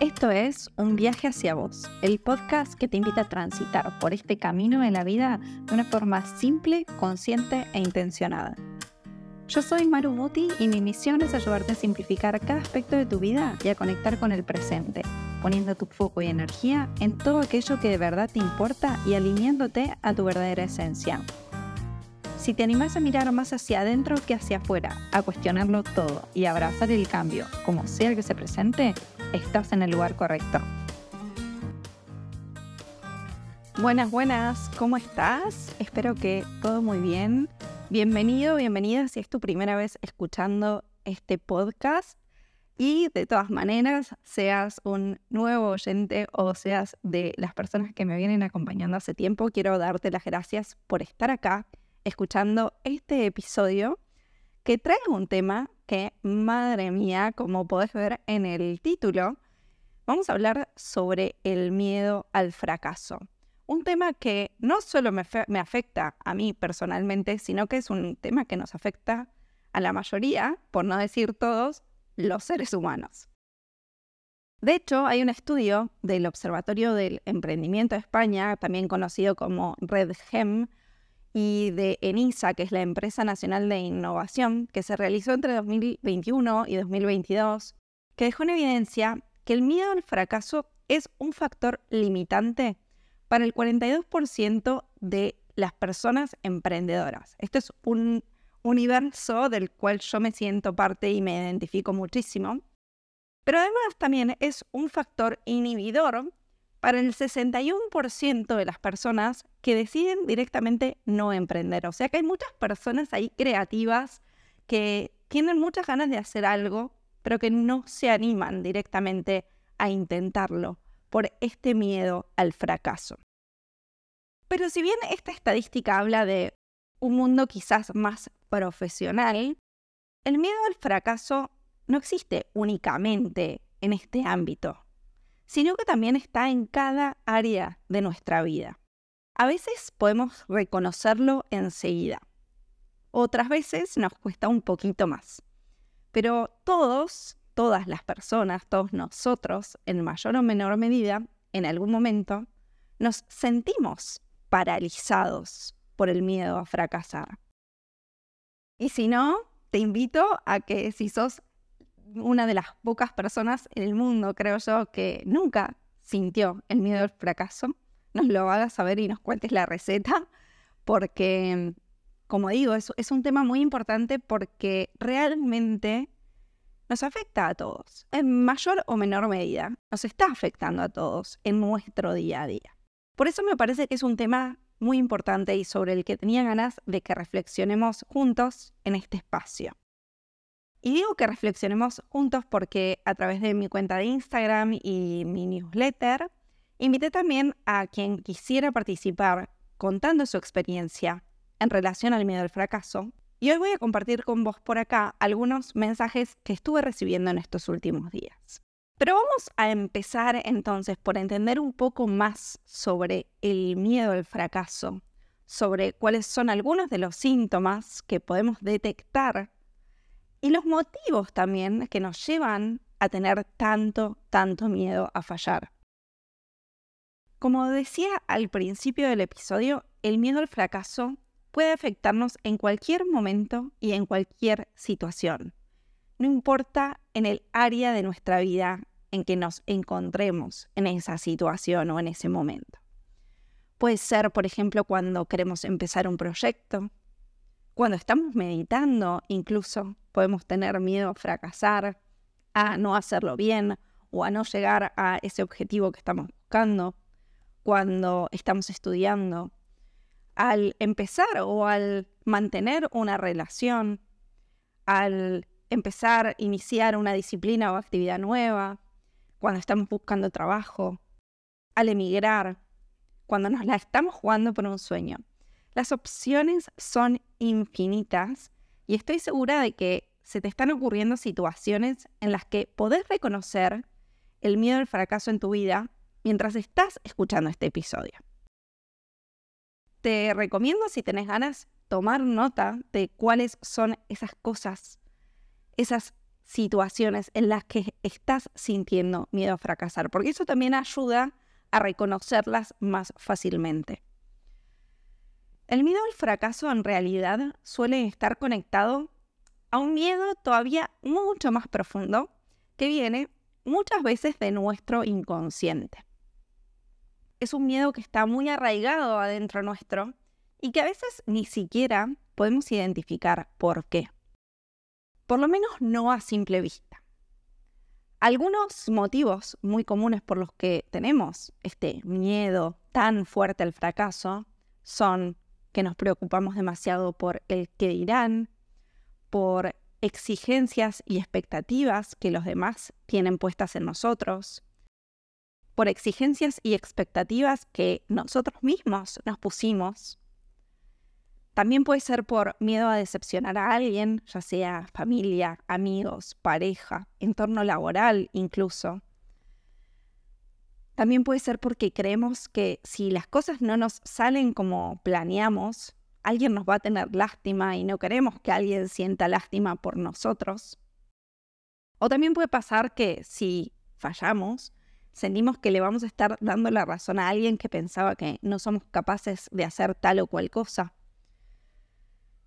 Esto es Un viaje hacia vos, el podcast que te invita a transitar por este camino en la vida de una forma simple, consciente e intencionada. Yo soy Maru Muti y mi misión es ayudarte a simplificar cada aspecto de tu vida y a conectar con el presente, poniendo tu foco y energía en todo aquello que de verdad te importa y alineándote a tu verdadera esencia. Si te animas a mirar más hacia adentro que hacia afuera, a cuestionarlo todo y a abrazar el cambio, como sea que se presente, estás en el lugar correcto. Buenas, buenas, ¿cómo estás? Espero que todo muy bien. Bienvenido, bienvenida si es tu primera vez escuchando este podcast. Y de todas maneras, seas un nuevo oyente o seas de las personas que me vienen acompañando hace tiempo, quiero darte las gracias por estar acá escuchando este episodio que trae un tema que, madre mía, como podés ver en el título, vamos a hablar sobre el miedo al fracaso. Un tema que no solo me, me afecta a mí personalmente, sino que es un tema que nos afecta a la mayoría, por no decir todos, los seres humanos. De hecho, hay un estudio del Observatorio del Emprendimiento de España, también conocido como RedGem, y de ENISA, que es la Empresa Nacional de Innovación, que se realizó entre 2021 y 2022, que dejó en evidencia que el miedo al fracaso es un factor limitante para el 42% de las personas emprendedoras. Este es un universo del cual yo me siento parte y me identifico muchísimo. Pero además también es un factor inhibidor para el 61% de las personas que deciden directamente no emprender. O sea que hay muchas personas ahí creativas que tienen muchas ganas de hacer algo, pero que no se animan directamente a intentarlo por este miedo al fracaso. Pero si bien esta estadística habla de un mundo quizás más profesional, el miedo al fracaso no existe únicamente en este ámbito sino que también está en cada área de nuestra vida. A veces podemos reconocerlo enseguida, otras veces nos cuesta un poquito más. Pero todos, todas las personas, todos nosotros, en mayor o menor medida, en algún momento, nos sentimos paralizados por el miedo a fracasar. Y si no, te invito a que si sos una de las pocas personas en el mundo, creo yo, que nunca sintió el miedo al fracaso, nos lo hagas saber y nos cuentes la receta, porque, como digo, es, es un tema muy importante porque realmente nos afecta a todos, en mayor o menor medida, nos está afectando a todos en nuestro día a día. Por eso me parece que es un tema muy importante y sobre el que tenía ganas de que reflexionemos juntos en este espacio. Y digo que reflexionemos juntos porque a través de mi cuenta de Instagram y mi newsletter, invité también a quien quisiera participar contando su experiencia en relación al miedo al fracaso. Y hoy voy a compartir con vos por acá algunos mensajes que estuve recibiendo en estos últimos días. Pero vamos a empezar entonces por entender un poco más sobre el miedo al fracaso, sobre cuáles son algunos de los síntomas que podemos detectar y los motivos también que nos llevan a tener tanto, tanto miedo a fallar. Como decía al principio del episodio, el miedo al fracaso puede afectarnos en cualquier momento y en cualquier situación. No importa en el área de nuestra vida en que nos encontremos en esa situación o en ese momento. Puede ser, por ejemplo, cuando queremos empezar un proyecto, cuando estamos meditando, incluso podemos tener miedo a fracasar, a no hacerlo bien o a no llegar a ese objetivo que estamos buscando. Cuando estamos estudiando, al empezar o al mantener una relación, al empezar, iniciar una disciplina o actividad nueva, cuando estamos buscando trabajo, al emigrar, cuando nos la estamos jugando por un sueño. Las opciones son infinitas y estoy segura de que se te están ocurriendo situaciones en las que podés reconocer el miedo al fracaso en tu vida mientras estás escuchando este episodio. Te recomiendo, si tenés ganas, tomar nota de cuáles son esas cosas, esas situaciones en las que estás sintiendo miedo a fracasar, porque eso también ayuda a reconocerlas más fácilmente. El miedo al fracaso en realidad suele estar conectado a un miedo todavía mucho más profundo que viene muchas veces de nuestro inconsciente. Es un miedo que está muy arraigado adentro nuestro y que a veces ni siquiera podemos identificar por qué. Por lo menos no a simple vista. Algunos motivos muy comunes por los que tenemos este miedo tan fuerte al fracaso son que nos preocupamos demasiado por el que dirán, por exigencias y expectativas que los demás tienen puestas en nosotros, por exigencias y expectativas que nosotros mismos nos pusimos. También puede ser por miedo a decepcionar a alguien, ya sea familia, amigos, pareja, entorno laboral incluso. También puede ser porque creemos que si las cosas no nos salen como planeamos, alguien nos va a tener lástima y no queremos que alguien sienta lástima por nosotros. O también puede pasar que si fallamos, sentimos que le vamos a estar dando la razón a alguien que pensaba que no somos capaces de hacer tal o cual cosa.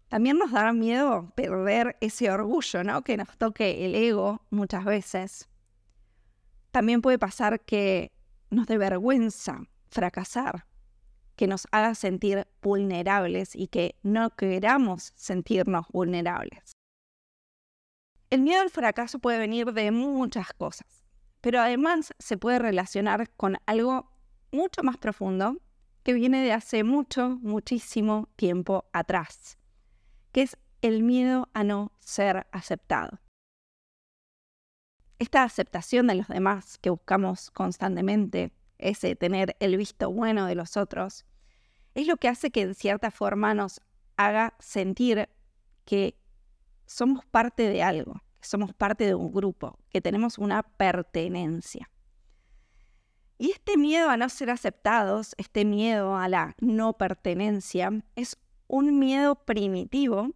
También nos da miedo perder ese orgullo, ¿no? Que nos toque el ego muchas veces. También puede pasar que nos dé vergüenza fracasar que nos haga sentir vulnerables y que no queramos sentirnos vulnerables. El miedo al fracaso puede venir de muchas cosas, pero además se puede relacionar con algo mucho más profundo que viene de hace mucho, muchísimo tiempo atrás, que es el miedo a no ser aceptado. Esta aceptación de los demás que buscamos constantemente ese tener el visto bueno de los otros, es lo que hace que en cierta forma nos haga sentir que somos parte de algo, que somos parte de un grupo, que tenemos una pertenencia. Y este miedo a no ser aceptados, este miedo a la no pertenencia, es un miedo primitivo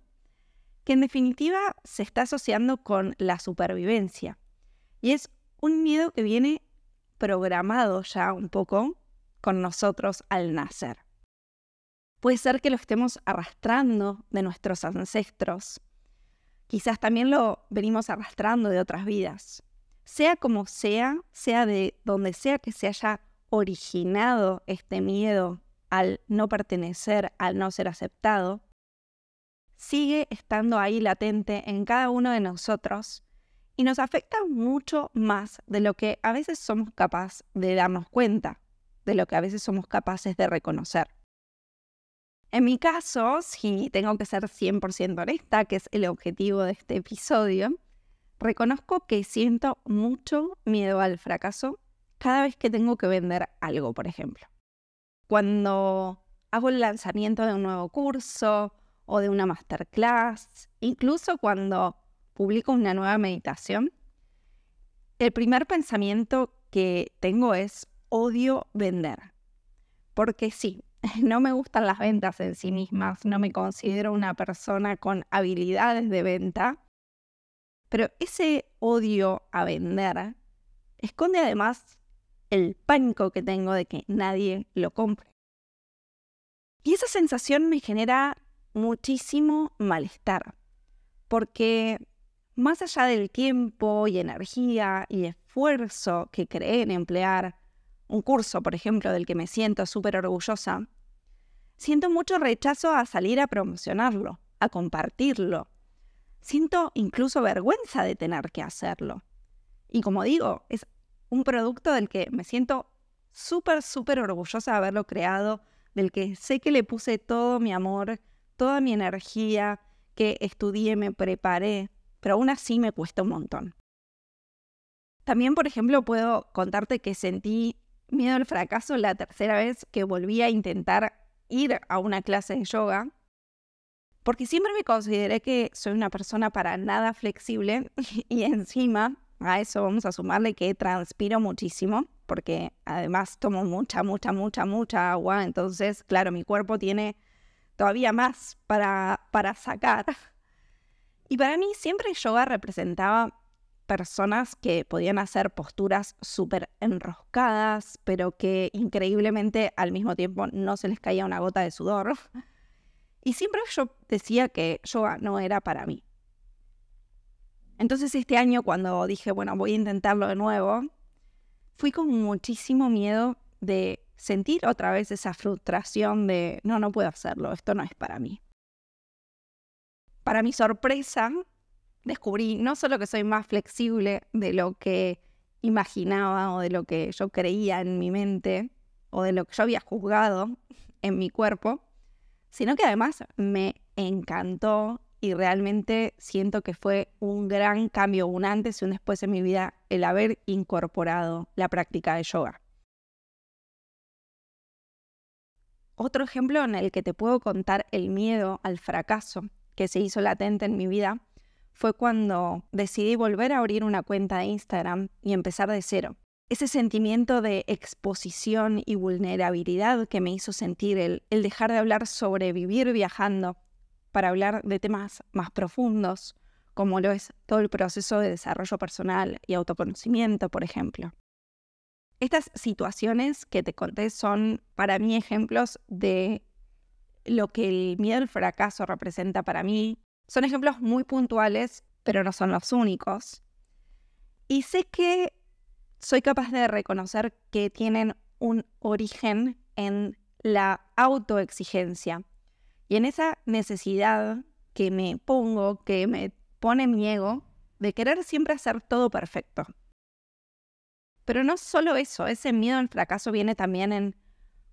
que en definitiva se está asociando con la supervivencia. Y es un miedo que viene programado ya un poco con nosotros al nacer. Puede ser que lo estemos arrastrando de nuestros ancestros. Quizás también lo venimos arrastrando de otras vidas. Sea como sea, sea de donde sea que se haya originado este miedo al no pertenecer, al no ser aceptado, sigue estando ahí latente en cada uno de nosotros y nos afecta mucho más de lo que a veces somos capaces de darnos cuenta, de lo que a veces somos capaces de reconocer. En mi caso, si tengo que ser 100% honesta, que es el objetivo de este episodio, reconozco que siento mucho miedo al fracaso cada vez que tengo que vender algo, por ejemplo. Cuando hago el lanzamiento de un nuevo curso o de una masterclass, incluso cuando publico una nueva meditación, el primer pensamiento que tengo es odio vender. Porque sí, no me gustan las ventas en sí mismas, no me considero una persona con habilidades de venta, pero ese odio a vender esconde además el pánico que tengo de que nadie lo compre. Y esa sensación me genera muchísimo malestar, porque más allá del tiempo y energía y esfuerzo que creé en emplear un curso, por ejemplo, del que me siento súper orgullosa, siento mucho rechazo a salir a promocionarlo, a compartirlo. Siento incluso vergüenza de tener que hacerlo. Y como digo, es un producto del que me siento súper, súper orgullosa de haberlo creado, del que sé que le puse todo mi amor, toda mi energía, que estudié, me preparé, pero aún así me cuesta un montón. También, por ejemplo, puedo contarte que sentí miedo al fracaso la tercera vez que volví a intentar ir a una clase de yoga, porque siempre me consideré que soy una persona para nada flexible y encima a eso vamos a sumarle que transpiro muchísimo, porque además tomo mucha, mucha, mucha, mucha agua, entonces, claro, mi cuerpo tiene todavía más para, para sacar. Y para mí siempre yoga representaba personas que podían hacer posturas súper enroscadas, pero que increíblemente al mismo tiempo no se les caía una gota de sudor. Y siempre yo decía que yoga no era para mí. Entonces este año cuando dije, bueno, voy a intentarlo de nuevo, fui con muchísimo miedo de sentir otra vez esa frustración de, no, no puedo hacerlo, esto no es para mí. Para mi sorpresa, descubrí no solo que soy más flexible de lo que imaginaba o de lo que yo creía en mi mente o de lo que yo había juzgado en mi cuerpo, sino que además me encantó y realmente siento que fue un gran cambio, un antes y un después en mi vida el haber incorporado la práctica de yoga. Otro ejemplo en el que te puedo contar el miedo al fracaso que se hizo latente en mi vida fue cuando decidí volver a abrir una cuenta de Instagram y empezar de cero. Ese sentimiento de exposición y vulnerabilidad que me hizo sentir el, el dejar de hablar sobre vivir viajando para hablar de temas más profundos, como lo es todo el proceso de desarrollo personal y autoconocimiento, por ejemplo. Estas situaciones que te conté son para mí ejemplos de lo que el miedo al fracaso representa para mí. Son ejemplos muy puntuales, pero no son los únicos. Y sé que soy capaz de reconocer que tienen un origen en la autoexigencia y en esa necesidad que me pongo, que me pone mi ego, de querer siempre hacer todo perfecto. Pero no solo eso, ese miedo al fracaso viene también en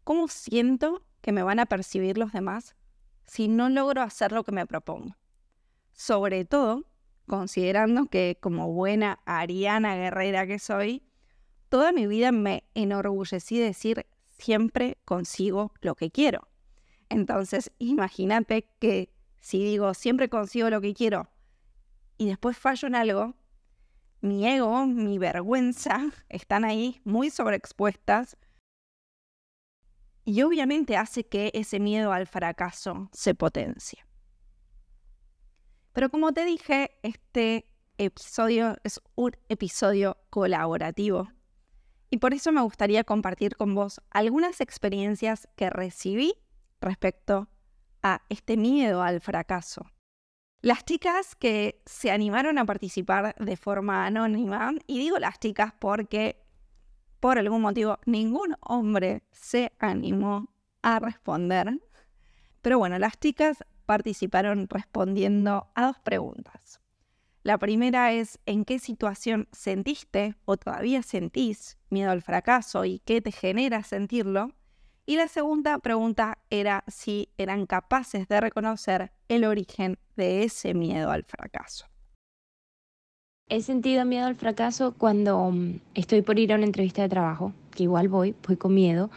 cómo siento que me van a percibir los demás si no logro hacer lo que me propongo. Sobre todo, considerando que como buena ariana guerrera que soy, toda mi vida me enorgullecí de decir siempre consigo lo que quiero. Entonces, imagínate que si digo siempre consigo lo que quiero y después fallo en algo, mi ego, mi vergüenza están ahí muy sobreexpuestas y obviamente hace que ese miedo al fracaso se potencie. Pero como te dije, este episodio es un episodio colaborativo y por eso me gustaría compartir con vos algunas experiencias que recibí respecto a este miedo al fracaso. Las chicas que se animaron a participar de forma anónima, y digo las chicas porque por algún motivo ningún hombre se animó a responder, pero bueno, las chicas participaron respondiendo a dos preguntas. La primera es, ¿en qué situación sentiste o todavía sentís miedo al fracaso y qué te genera sentirlo? Y la segunda pregunta era si eran capaces de reconocer el origen de ese miedo al fracaso. He sentido miedo al fracaso cuando mm, estoy por ir a una entrevista de trabajo, que igual voy, voy con miedo,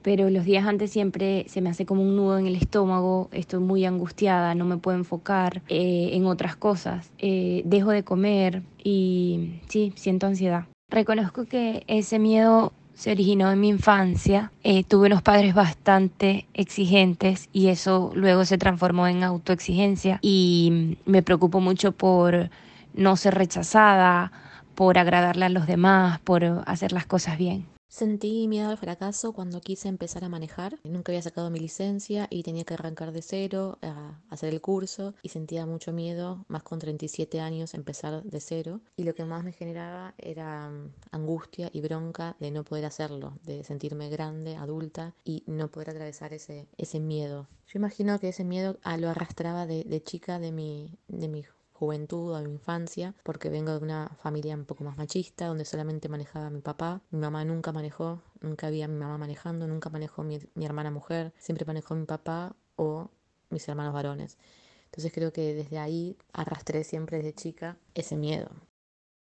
pero los días antes siempre se me hace como un nudo en el estómago, estoy muy angustiada, no me puedo enfocar eh, en otras cosas, eh, dejo de comer y sí, siento ansiedad. Reconozco que ese miedo se originó en mi infancia. Eh, tuve unos padres bastante exigentes y eso luego se transformó en autoexigencia y me preocupo mucho por no ser rechazada, por agradarle a los demás, por hacer las cosas bien. Sentí miedo al fracaso cuando quise empezar a manejar. Nunca había sacado mi licencia y tenía que arrancar de cero a hacer el curso y sentía mucho miedo, más con 37 años, empezar de cero. Y lo que más me generaba era mm, angustia y bronca de no poder hacerlo, de sentirme grande, adulta y no poder atravesar ese, ese miedo. Yo imagino que ese miedo ah, lo arrastraba de, de chica de mi, de mi juventud o mi infancia, porque vengo de una familia un poco más machista, donde solamente manejaba mi papá. Mi mamá nunca manejó, nunca había mi mamá manejando, nunca manejó mi, mi hermana mujer, siempre manejó mi papá o mis hermanos varones. Entonces creo que desde ahí arrastré siempre desde chica ese miedo.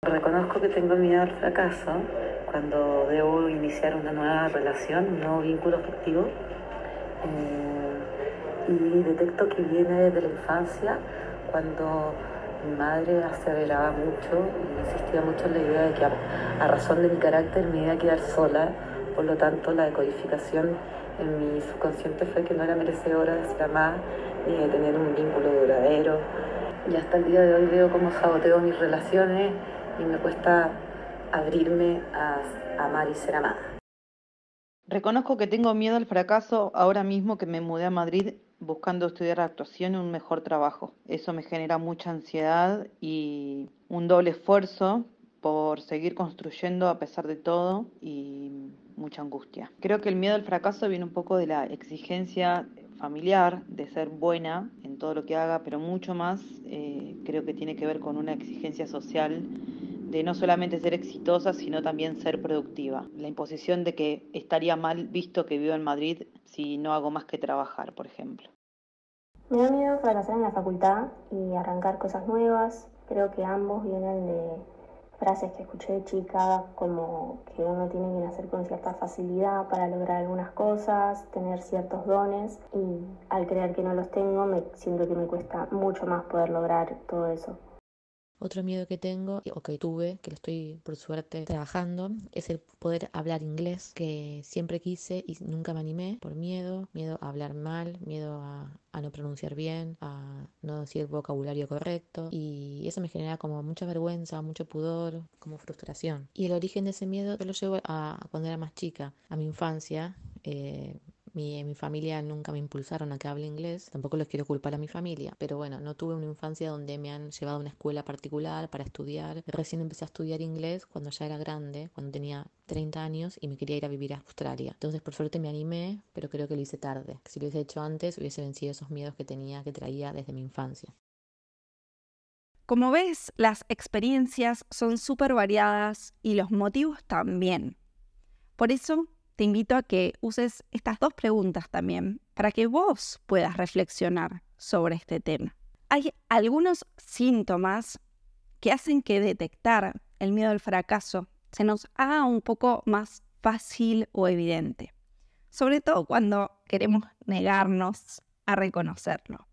Reconozco que tengo miedo al fracaso cuando debo iniciar una nueva relación, un nuevo vínculo afectivo. Eh, y detecto que viene desde la infancia cuando mi madre aseveraba mucho y insistía mucho en la idea de que a, razón de mi carácter me iba a quedar sola, por lo tanto la decodificación en mi subconsciente fue que no era merecedora de ser amada ni de tener un vínculo duradero. Y hasta el día de hoy veo cómo saboteo mis relaciones y me cuesta abrirme a amar y ser amada. Reconozco que tengo miedo al fracaso ahora mismo que me mudé a Madrid buscando estudiar actuación y un mejor trabajo. Eso me genera mucha ansiedad y un doble esfuerzo por seguir construyendo a pesar de todo y mucha angustia. Creo que el miedo al fracaso viene un poco de la exigencia familiar de ser buena en todo lo que haga, pero mucho más eh, creo que tiene que ver con una exigencia social de no solamente ser exitosa, sino también ser productiva. La imposición de que estaría mal visto que vivo en Madrid si no hago más que trabajar, por ejemplo. Me da miedo fracasar en la facultad y arrancar cosas nuevas. Creo que ambos vienen de frases que escuché de chica, como que uno tiene que nacer con cierta facilidad para lograr algunas cosas, tener ciertos dones y al creer que no los tengo, me siento que me cuesta mucho más poder lograr todo eso. Otro miedo que tengo, o que tuve, que lo estoy por suerte trabajando, es el poder hablar inglés, que siempre quise y nunca me animé por miedo, miedo a hablar mal, miedo a, no pronunciar bien, a no decir el vocabulario correcto, y eso me genera como mucha vergüenza, mucho pudor, como frustración. Y el origen de ese miedo yo lo llevo a cuando era más chica, a mi infancia. Eh, mi, mi familia nunca me impulsaron a que hable inglés, tampoco les quiero culpar a mi familia, pero bueno, no tuve una infancia donde me han llevado a una escuela particular para estudiar. Recién empecé a estudiar inglés cuando ya era grande, cuando tenía 30 años y me quería ir a vivir a Australia. Entonces por suerte me animé, pero creo que lo hice tarde. Si lo hubiese hecho antes, hubiese vencido esos miedos que tenía, que traía desde mi infancia. Como ves, las experiencias son súper variadas y los motivos también. Por eso te invito a que uses estas dos preguntas también para que vos puedas reflexionar sobre este tema. Hay algunos síntomas que hacen que detectar el miedo al fracaso se nos haga un poco más fácil o evidente, sobre todo cuando queremos negarnos a reconocerlo.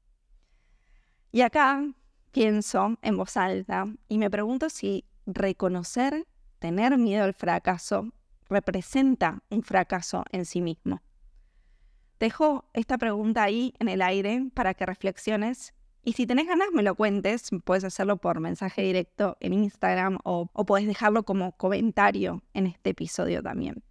Y acá pienso en voz alta y me pregunto si reconocer, tener miedo al fracaso, representa un fracaso en sí mismo. Dejo esta pregunta ahí en el aire para que reflexiones y si tenés ganas me lo cuentes, puedes hacerlo por mensaje directo en Instagram o, o puedes dejarlo como comentario en este episodio también.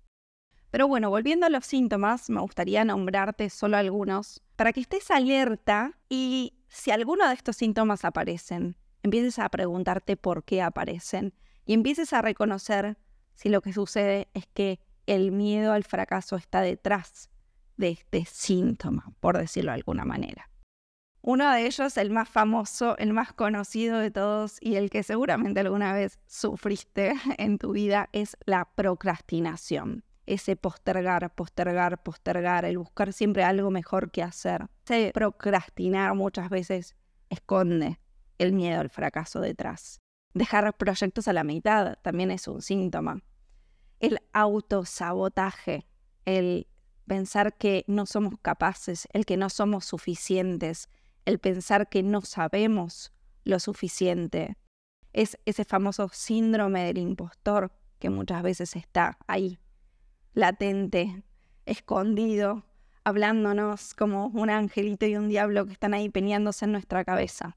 Pero bueno, volviendo a los síntomas, me gustaría nombrarte solo algunos para que estés alerta y si alguno de estos síntomas aparecen, empieces a preguntarte por qué aparecen y empieces a reconocer si lo que sucede es que el miedo al fracaso está detrás de este síntoma, por decirlo de alguna manera. Uno de ellos, el más famoso, el más conocido de todos y el que seguramente alguna vez sufriste en tu vida es la procrastinación. Ese postergar, postergar, postergar, el buscar siempre algo mejor que hacer. Ese procrastinar muchas veces esconde el miedo al fracaso detrás. Dejar proyectos a la mitad también es un síntoma el autosabotaje, el pensar que no somos capaces, el que no somos suficientes, el pensar que no sabemos lo suficiente. Es ese famoso síndrome del impostor que muchas veces está ahí, latente, escondido, hablándonos como un angelito y un diablo que están ahí peñándose en nuestra cabeza.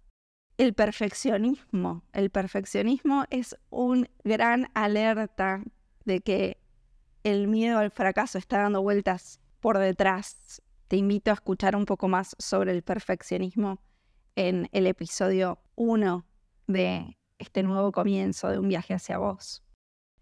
El perfeccionismo. El perfeccionismo es un gran alerta de que el miedo al fracaso está dando vueltas por detrás. Te invito a escuchar un poco más sobre el perfeccionismo en el episodio 1 de este nuevo comienzo de un viaje hacia vos.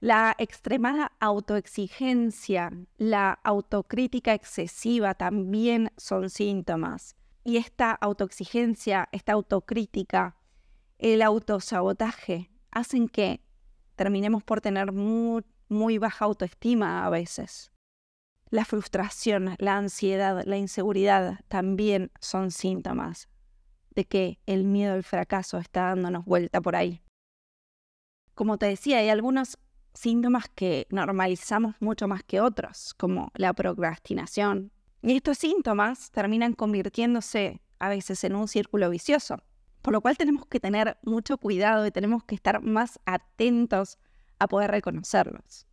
La extremada autoexigencia, la autocrítica excesiva también son síntomas. Y esta autoexigencia, esta autocrítica, el autosabotaje, hacen que terminemos por tener muy, muy baja autoestima a veces. La frustración, la ansiedad, la inseguridad también son síntomas de que el miedo al fracaso está dándonos vuelta por ahí. Como te decía, hay algunos síntomas que normalizamos mucho más que otros, como la procrastinación. Y estos síntomas terminan convirtiéndose a veces en un círculo vicioso, por lo cual tenemos que tener mucho cuidado y tenemos que estar más atentos a poder reconocerlos.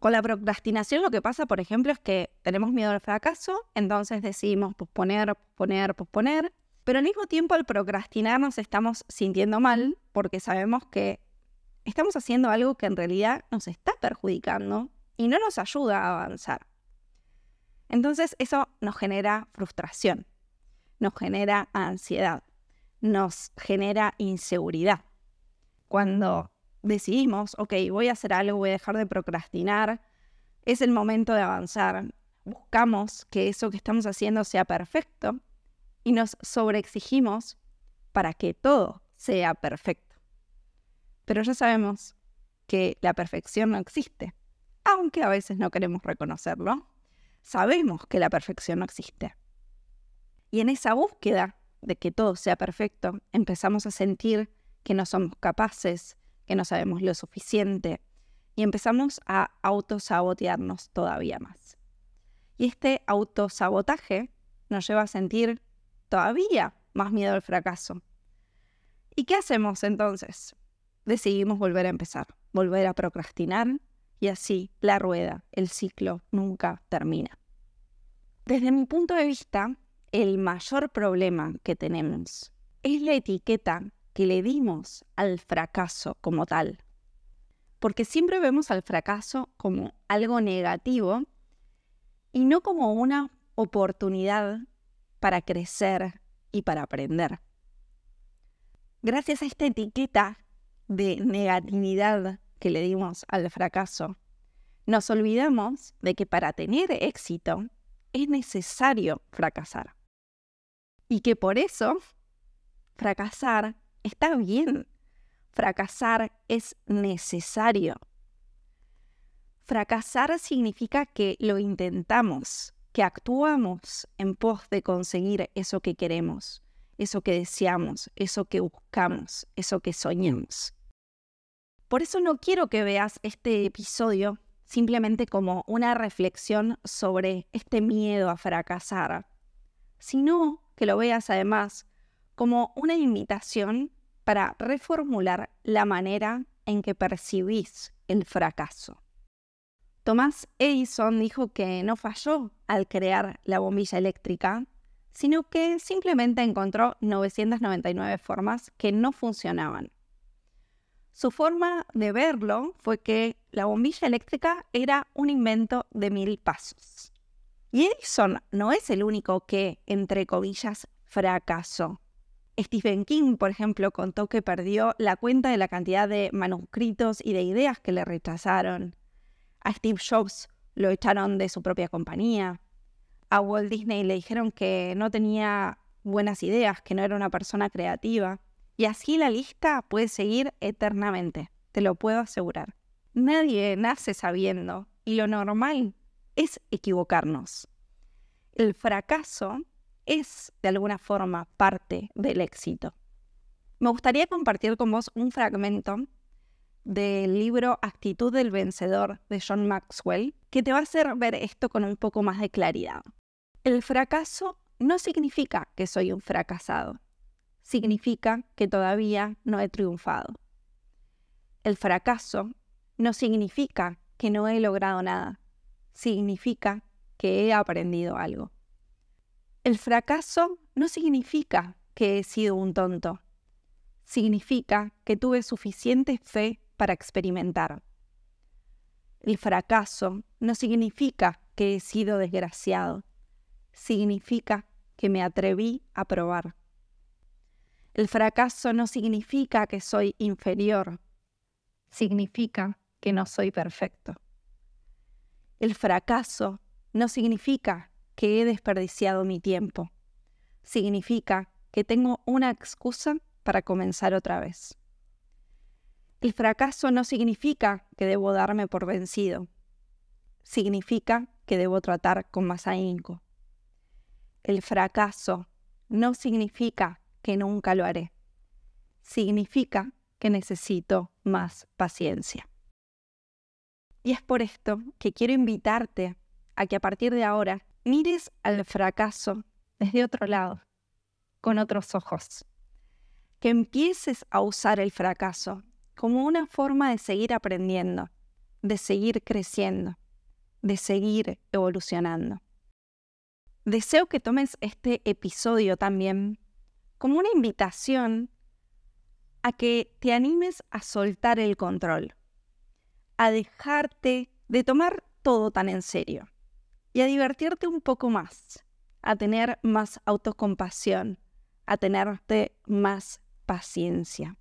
Con la procrastinación lo que pasa, por ejemplo, es que tenemos miedo al fracaso, entonces decidimos posponer, posponer, posponer, pero al mismo tiempo al procrastinar nos estamos sintiendo mal porque sabemos que estamos haciendo algo que en realidad nos está perjudicando y no nos ayuda a avanzar. Entonces eso nos genera frustración, nos genera ansiedad, nos genera inseguridad. Cuando decidimos, ok, voy a hacer algo, voy a dejar de procrastinar, es el momento de avanzar. Buscamos que eso que estamos haciendo sea perfecto y nos sobreexigimos para que todo sea perfecto. Pero ya sabemos que la perfección no existe, aunque a veces no queremos reconocerlo. Sabemos que la perfección no existe. Y en esa búsqueda de que todo sea perfecto, empezamos a sentir que no somos capaces, que no sabemos lo suficiente, y empezamos a autosabotearnos todavía más. Y este autosabotaje nos lleva a sentir todavía más miedo al fracaso. ¿Y qué hacemos entonces? Decidimos volver a empezar, volver a procrastinar y así la rueda, el ciclo nunca termina. Desde mi punto de vista, el mayor problema que tenemos es la etiqueta que le dimos al fracaso como tal. Porque siempre vemos al fracaso como algo negativo y no como una oportunidad para crecer y para aprender. Gracias a esta etiqueta de negatividad que le dimos al fracaso, nos olvidamos de que para tener éxito es necesario fracasar. Y que por eso fracasar está bien. Fracasar es necesario. Fracasar significa que lo intentamos, que actuamos en pos de conseguir eso que queremos, eso que deseamos, eso que buscamos, eso que soñamos. Por eso no quiero que veas este episodio simplemente como una reflexión sobre este miedo a fracasar, sino que lo veas además como una invitación para reformular la manera en que percibís el fracaso. Tomás Edison dijo que no falló al crear la bombilla eléctrica, sino que simplemente encontró 999 formas que no funcionaban. Su forma de verlo fue que la bombilla eléctrica era un invento de mil pasos. Y Edison no es el único que, entre comillas, fracasó. Stephen King, por ejemplo, contó que perdió la cuenta de la cantidad de manuscritos y de ideas que le rechazaron. A Steve Jobs lo echaron de su propia compañía. A Walt Disney le dijeron que no tenía buenas ideas, que no era una persona creativa. Y así la lista puede seguir eternamente, te lo puedo asegurar. Nadie nace sabiendo y lo normal es equivocarnos. El fracaso es de alguna forma parte del éxito. Me gustaría compartir con vos un fragmento del libro Actitud del Vencedor de John Maxwell, que te va a hacer ver esto con un poco más de claridad. El fracaso no significa que soy un fracasado, significa que todavía no he triunfado. El fracaso no significa que no he logrado nada, significa que he aprendido algo. El fracaso no significa que he sido un tonto, significa que tuve suficiente fe para experimentar. El fracaso no significa que he sido desgraciado, significa que me atreví a probar. El fracaso no significa que soy inferior, significa que no soy perfecto. El fracaso no significa que he desperdiciado mi tiempo, significa que tengo una excusa para comenzar otra vez. El fracaso no significa que debo darme por vencido. Significa que debo tratar con más ahínco. El fracaso no significa que nunca lo haré. Significa que necesito más paciencia. Y es por esto que quiero invitarte a que a partir de ahora mires al fracaso desde otro lado, con otros ojos. Que empieces a usar el fracaso como una forma de seguir aprendiendo, de seguir creciendo, de seguir evolucionando. Deseo que tomes este episodio también como una invitación a que te animes a soltar el control, a dejarte de tomar todo tan en serio y a divertirte un poco más, a tener más autocompasión, a tenerte más paciencia.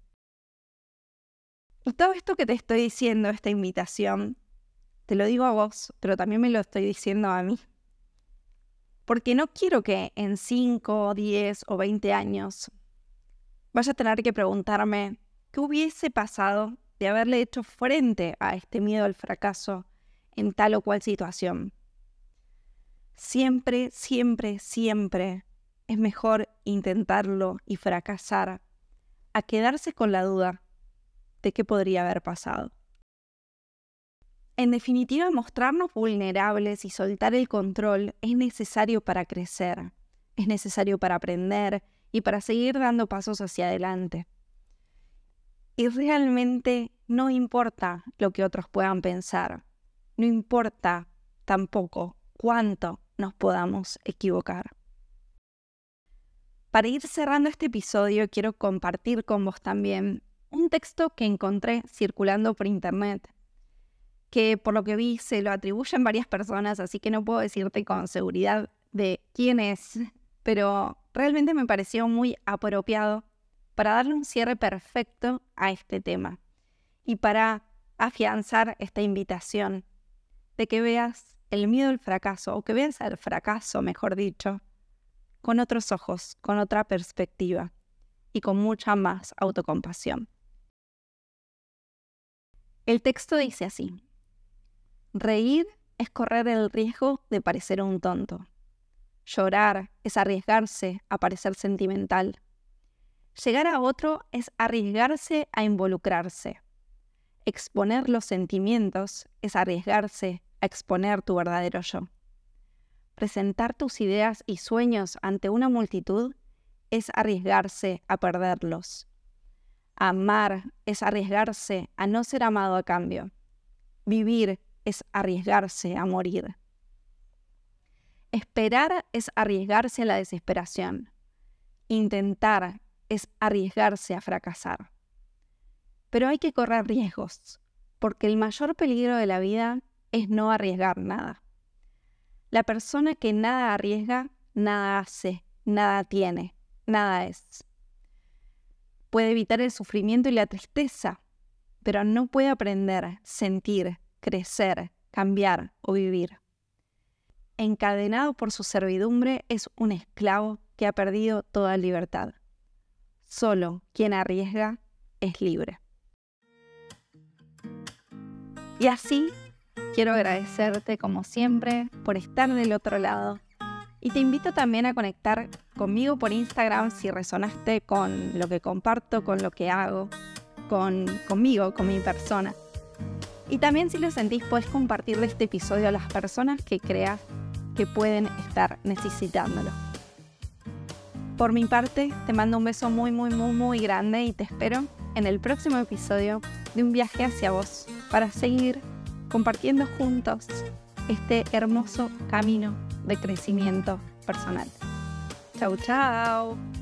Todo esto que te estoy diciendo, esta invitación, te lo digo a vos, pero también me lo estoy diciendo a mí. Porque no quiero que en 5, 10 o 20 años vaya a tener que preguntarme qué hubiese pasado de haberle hecho frente a este miedo al fracaso en tal o cual situación. Siempre, siempre, siempre es mejor intentarlo y fracasar a quedarse con la duda de qué podría haber pasado. En definitiva, mostrarnos vulnerables y soltar el control es necesario para crecer, es necesario para aprender y para seguir dando pasos hacia adelante. Y realmente no importa lo que otros puedan pensar, no importa tampoco cuánto nos podamos equivocar. Para ir cerrando este episodio, quiero compartir con vos también un texto que encontré circulando por internet, que por lo que vi se lo atribuyen varias personas, así que no puedo decirte con seguridad de quién es, pero realmente me pareció muy apropiado para darle un cierre perfecto a este tema y para afianzar esta invitación de que veas el miedo al fracaso, o que veas el fracaso, mejor dicho, con otros ojos, con otra perspectiva y con mucha más autocompasión. El texto dice así, reír es correr el riesgo de parecer un tonto. Llorar es arriesgarse a parecer sentimental. Llegar a otro es arriesgarse a involucrarse. Exponer los sentimientos es arriesgarse exponer tu verdadero yo. Presentar tus ideas y sueños ante una multitud es arriesgarse a perderlos. Amar es arriesgarse a no ser amado a cambio. Vivir es arriesgarse a morir. Esperar es arriesgarse a la desesperación. Intentar es arriesgarse a fracasar. Pero hay que correr riesgos, porque el mayor peligro de la vida es no arriesgar nada. La persona que nada arriesga, nada hace, nada tiene, nada es. Puede evitar el sufrimiento y la tristeza, pero no puede aprender, sentir, crecer, cambiar o vivir. Encadenado por su servidumbre es un esclavo que ha perdido toda libertad. Solo quien arriesga es libre. Y así quiero agradecerte como siempre por estar del otro lado. Y te invito también a conectar conmigo por Instagram si resonaste con lo que comparto, con lo que hago, con, conmigo, con mi persona. Y también si lo sentís, puedes compartir este episodio a las personas que creas que pueden estar necesitándolo. Por mi parte, te mando un beso muy, muy, muy, muy grande y te espero en el próximo episodio de un viaje hacia vos para seguir compartiendo juntos este hermoso camino de crecimiento personal. Chau, chau.